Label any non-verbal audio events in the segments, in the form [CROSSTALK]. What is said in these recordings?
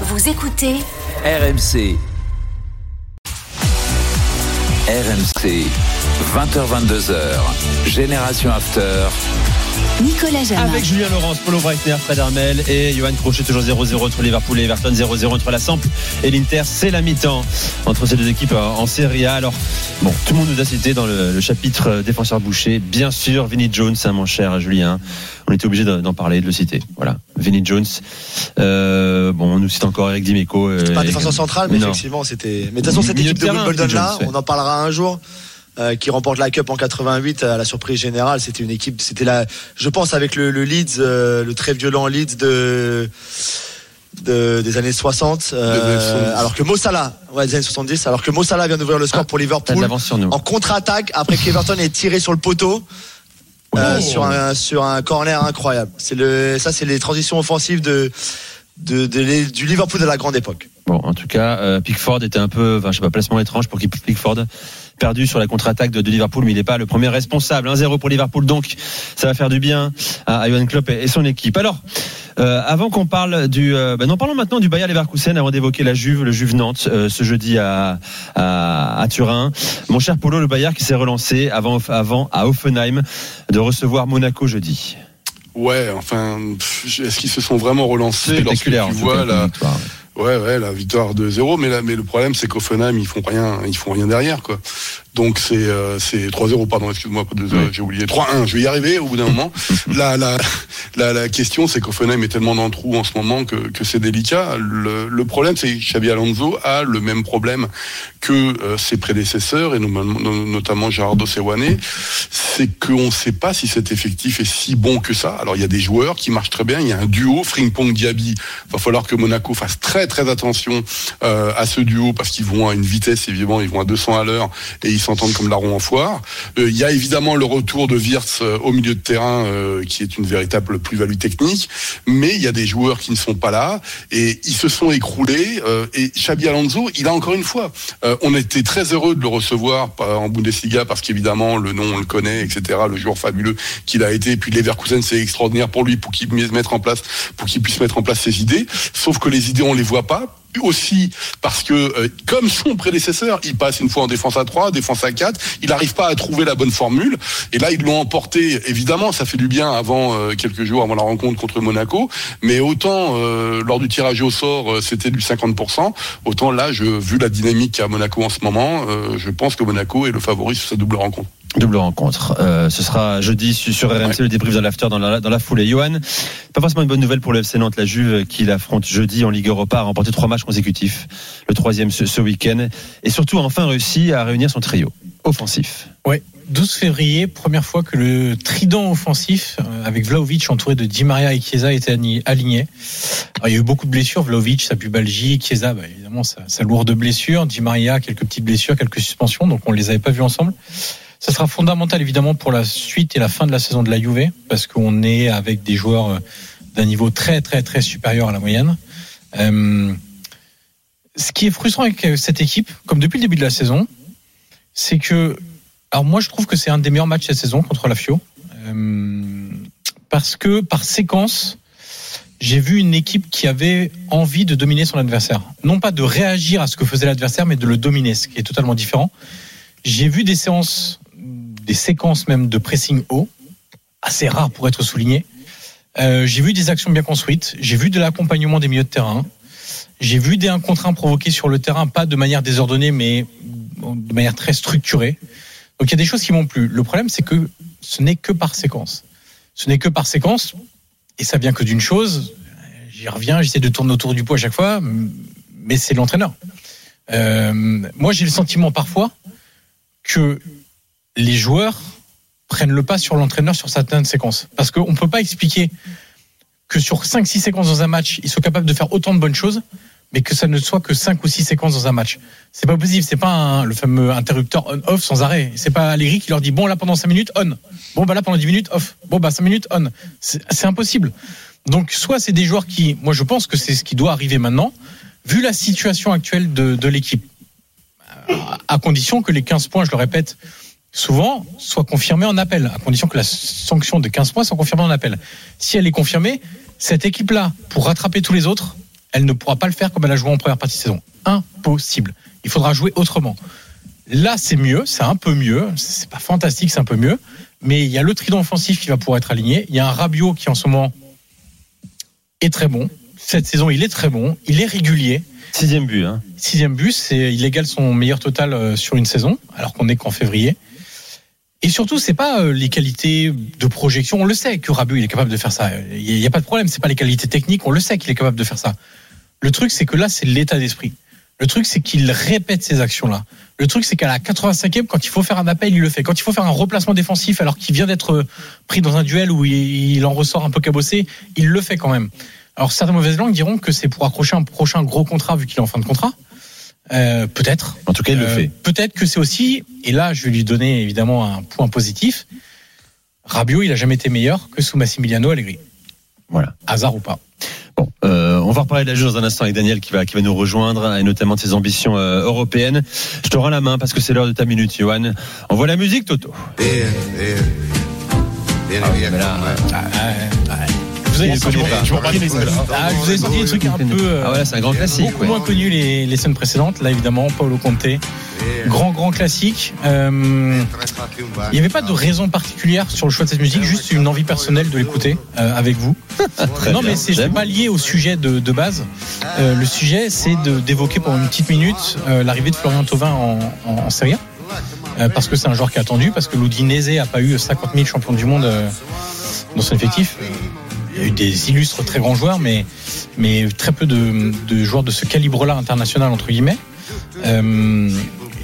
Vous écoutez RMC. RMC. 20h22h. Génération After. Nicolas Jamin. Avec Julien Laurence, Paulo Breitner, Fred Hermel et Johan Crochet, toujours 0-0 entre Liverpool et Everton, 0-0 entre la Samp et l'Inter. C'est la mi-temps entre ces deux équipes en, en Serie A. Alors, bon, tout le monde nous a cité dans le, le chapitre euh, défenseur boucher. Bien sûr, Vinnie Jones, hein, mon cher Julien. On était obligé d'en parler, de le citer. Voilà, Vinnie Jones. Euh, bon, on nous cite encore Eric Dimeco. euh, Pas un et- défenseur central, mais Non. effectivement, c'était. Mais de toute façon, cette équipe de Wimbledon là, Jones, ouais. on en parlera un jour. Euh, qui remporte la Cup en 88 à la surprise générale. C'était une équipe, c'était la, je pense avec le, le Leeds, euh, le très violent Leeds de, de- des années 60. euh, Des années 70. alors que Mo Salah, ouais, des années 70, alors que Mo Salah vient d'ouvrir le score Ah, pour Liverpool sur nous. en contre-attaque après qu'Everton ait tiré sur le poteau. euh, sur un sur un corner incroyable. C'est le ça c'est les transitions offensives de, de, de les- du Liverpool de la grande époque. Bon, en tout cas, euh, Pickford était un peu, enfin, je sais pas, placement étrange pour qu'il Pickford perdu sur la contre-attaque de, de Liverpool, mais il n'est pas le premier responsable. 1-0 pour Liverpool, donc ça va faire du bien à, à Johan Klopp et, et son équipe. Alors, euh, avant qu'on parle du, euh, ben non, parlons maintenant du Bayer Leverkusen avant d'évoquer la Juve, le Juve Nantes euh, ce jeudi à, à, à Turin. Mon cher Polo, le Bayer qui s'est relancé avant, avant à Offenheim de recevoir Monaco jeudi. Ouais, enfin, est-ce qu'ils se sont vraiment relancés lorsque tu Spectaculaire. tout vois la, comme victoire. ouais, ouais, la victoire de 0 mais là, mais le problème c'est qu'Offenheim ils font rien, ils font rien derrière quoi. Donc c'est euh, c'est 3-0 pardon, excuse-moi, pas 2 Oui. j'ai oublié 3-1, je vais y arriver au bout d'un moment. [LAUGHS] la, la, la, la question c'est qu'Offenheim est tellement dans le trou en ce moment que, que c'est délicat. Le, le problème c'est que Xabi Alonso a le même problème que euh, ses prédécesseurs et notamment, notamment Gerardo Sewane, c'est qu'on ne sait pas si cet effectif est si bon que ça. Alors il y a des joueurs qui marchent très bien, il y a un duo Frimpong Diaby. Va falloir que Monaco fasse très très attention euh, à ce duo parce qu'ils vont à une vitesse évidemment, ils vont à 200 à l'heure et ils s'entendent comme larron en foire. Euh, il y a évidemment le retour de Wirtz euh, au milieu de terrain euh, qui est une véritable plus-value technique, mais il y a des joueurs qui ne sont pas là et ils se sont écroulés et Xabi Alonso, il a encore une fois on était très heureux de le recevoir en Bundesliga parce qu'évidemment le nom on le connaît, etc. Le joueur fabuleux qu'il a été. Et puis Leverkusen c'est extraordinaire pour lui pour qu'il puisse mettre en place, pour qu'il puisse mettre en place ses idées. Sauf que les idées on les voit pas aussi parce que euh, comme son prédécesseur, il passe une fois en défense à 3, défense à 4, il n'arrive pas à trouver la bonne formule et là ils l'ont emporté évidemment, ça fait du bien avant euh, quelques jours avant la rencontre contre Monaco, mais autant euh, lors du tirage au sort, c'était du 50%, autant là vu la dynamique à Monaco en ce moment, je pense que Monaco est le favori sur sa double rencontre. Double rencontre. Euh, ce sera jeudi su- sur RMC, le débrief dans l'after dans la, dans la foulée. Johan, pas forcément une bonne nouvelle pour le FC Nantes, la Juve qui l'affronte jeudi en Ligue Europa, a remporté trois matchs consécutifs, le troisième ce, ce week-end, et surtout a enfin réussi à réunir son trio offensif. Ouais, 12 février, première fois que le trident offensif, euh, avec Vlaovic entouré de Di Maria et Chiesa, était aligné. Alors, il y a eu beaucoup de blessures. Vlaovic, sa pubalgie, Chiesa, bah, évidemment, sa, sa lourde blessure. Di Maria, quelques petites blessures, quelques suspensions, donc on ne les avait pas vus ensemble. Ça sera fondamental, évidemment, pour la suite et la fin de la saison de la Juve, parce qu'on est avec des joueurs euh, d'un niveau très, très, très supérieur à la moyenne. Euh, ce qui est frustrant avec euh, cette équipe, comme depuis le début de la saison, c'est que alors moi, je trouve que c'est un des meilleurs matchs cette saison contre la Fio, parce que par séquence, j'ai vu une équipe qui avait envie de dominer son adversaire, non pas de réagir à ce que faisait l'adversaire, mais de le dominer, ce qui est totalement différent. J'ai vu des séances, des séquences même de pressing haut, assez rares pour être souligné. Euh, j'ai vu des actions bien construites, j'ai vu de l'accompagnement des milieux de terrain, j'ai vu des 1 contre 1 provoqués sur le terrain, pas de manière désordonnée, mais de manière très structurée. Donc il y a des choses qui m'ont plu. Le problème, c'est que ce n'est que par séquence. Ce n'est que par séquence, et ça vient que d'une chose. J'y reviens, j'essaie de tourner autour du pot à chaque fois, mais c'est l'entraîneur. Euh, moi, j'ai le sentiment parfois que les joueurs prennent le pas sur l'entraîneur sur certaines séquences. Parce qu'on ne peut pas expliquer que sur 5-6 séquences dans un match, ils sont capables de faire autant de bonnes choses, mais que ça ne soit que 5 ou 6 séquences dans un match. C'est pas possible, c'est pas le fameux interrupteur on-off sans arrêt. C'est pas Allegri qui leur dit bon là pendant 5 minutes on. Bon bah là pendant 10 minutes off. Bon bah 5 minutes on. C'est impossible. Donc soit c'est des joueurs qui, moi je pense que c'est ce qui doit arriver maintenant, vu la situation actuelle de, l'équipe, à condition que les 15 points, je le répète souvent, soient confirmés en appel, à condition que la sanction de 15 points soit confirmée en appel. Si elle est confirmée, cette équipe-là, pour rattraper tous les autres, elle ne pourra pas le faire comme elle a joué en première partie de saison. Impossible. Il faudra jouer autrement. Là, c'est mieux, c'est un peu mieux. C'est pas fantastique, c'est un peu mieux. Mais il y a le trident offensif qui va pouvoir être aligné. Il y a un Rabiot qui en ce moment est très bon. Cette saison, il est très bon. Il est régulier. Sixième but. Hein. Sixième but, c'est il égale son meilleur total euh, sur une saison, alors qu'on est qu'en février. Et surtout, c'est pas euh, les qualités de projection. On le sait que Rabiot il est capable de faire ça. Il n'y a pas de problème. C'est pas les qualités techniques. On le sait qu'il est capable de faire ça. Le truc, c'est que là, c'est l'état d'esprit. Le truc, c'est qu'il répète ces actions-là. Le truc, c'est qu'à la 85e, quand il faut faire un appel, il le fait. Quand il faut faire un replacement défensif, alors qu'il vient d'être pris dans un duel où il en ressort un peu cabossé, il le fait quand même. Alors certaines mauvaises langues diront que c'est pour accrocher un prochain gros contrat vu qu'il est en fin de contrat. Euh, peut-être. En tout cas, il le Euh, fait. Peut-être que c'est aussi, et là je vais lui donner évidemment un point positif, Rabiot, il a jamais été meilleur que sous Massimiliano Allegri. Voilà. Hasard ou pas. Bon, euh, on va reparler de la jeu dans un instant avec Daniel qui va, qui va nous rejoindre et notamment de ses ambitions euh, européennes. Je te rends la main parce que c'est l'heure de ta minute, Johan. On voit la musique, Toto. Là, je vous ai- ah, vous ai sorti des trucs un peu. euh, Ah voilà, c'est un grand classique. beaucoup moins connu les, les semaines précédentes. Là, évidemment, Paulo Conte, grand, grand classique. Euh, il n'y avait pas de raison particulière sur le choix de cette musique, juste une envie personnelle de l'écouter euh, avec vous. [LAUGHS] Non, mais c'est pas lié au sujet de, de base. Euh, le sujet, c'est de- d'évoquer pendant une petite minute euh, l'arrivée de Florian Thauvin en, en, en Serie A. Euh, parce que c'est un joueur qui est attendu, parce que l'Udinese a pas eu 50 000 champions du monde euh, dans son effectif. Il y a eu des illustres très grands joueurs, mais, mais très peu de, de joueurs de ce calibre-là international, entre guillemets. Euh,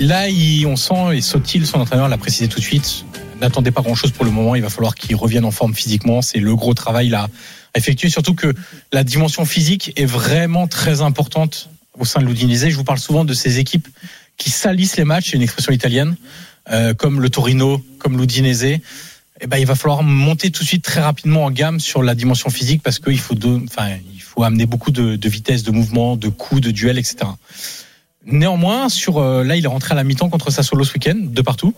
là, il- on sent, et Sotil, son entraîneur, l'a précisé tout de suite, n'attendez pas grand-chose pour le moment, il va falloir qu'il revienne en forme physiquement, c'est le gros travail là à effectuer, surtout que la dimension physique est vraiment très importante au sein de l'Udinese. Je vous parle souvent de ces équipes qui salissent les matchs, c'est une expression italienne, euh, comme le Torino, comme l'Udinese. Eh ben, il va falloir monter tout de suite très rapidement en gamme sur la dimension physique parce qu'il faut, de- enfin, il faut amener beaucoup de, de vitesse, de mouvement, de coups, de duels, etc. Néanmoins, sur euh, là, il est rentré à la mi-temps contre Sassuolo ce week-end, de partout.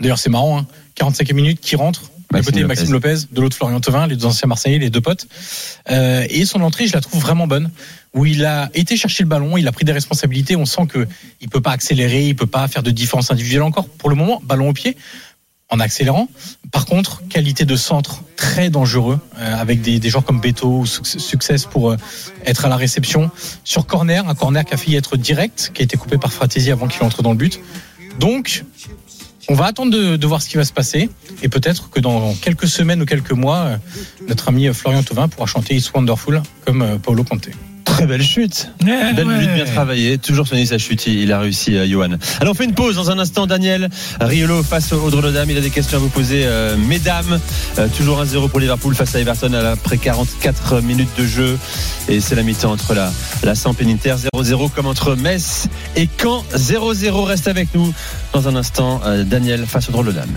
D'ailleurs, c'est marrant, hein, 45 minutes qui rentre. D'un côté, Lopez. Maxime Lopez, de l'autre, Florian Thauvin, les deux anciens Marseillais, les deux potes. Euh, et son entrée, je la trouve vraiment bonne, où il a été chercher le ballon, il a pris des responsabilités. On sent que il peut pas accélérer, il peut pas faire de différence individuelle encore. Pour le moment, ballon au pied, en accélérant. Par contre, qualité de centre très dangereux, euh, avec des, des joueurs comme Beto ou Suc- Success pour euh, être à la réception. Sur corner, un corner qui a failli être direct, qui a été coupé par Fratesi avant qu'il entre dans le but. Donc, on va attendre de, de voir ce qui va se passer. Et peut-être que dans quelques semaines ou quelques mois, euh, notre ami Florian Thauvin pourra chanter It's Wonderful comme Paolo Conte. Très belle chute. Belle minute bien travaillée. Toujours soigné sa chute. Il a réussi, euh, Johan. Alors, on fait une pause dans un instant. Daniel Riolo face au Drodam. Il a des questions à vous poser, euh, mesdames. Euh, toujours 1-0 pour Liverpool face à Everton après 44 minutes de jeu. Et c'est la mi-temps entre la, la l'Inter. 0-0 comme entre Metz et Caen. 0-0 reste avec nous. Dans un instant, Daniel face au Drodam.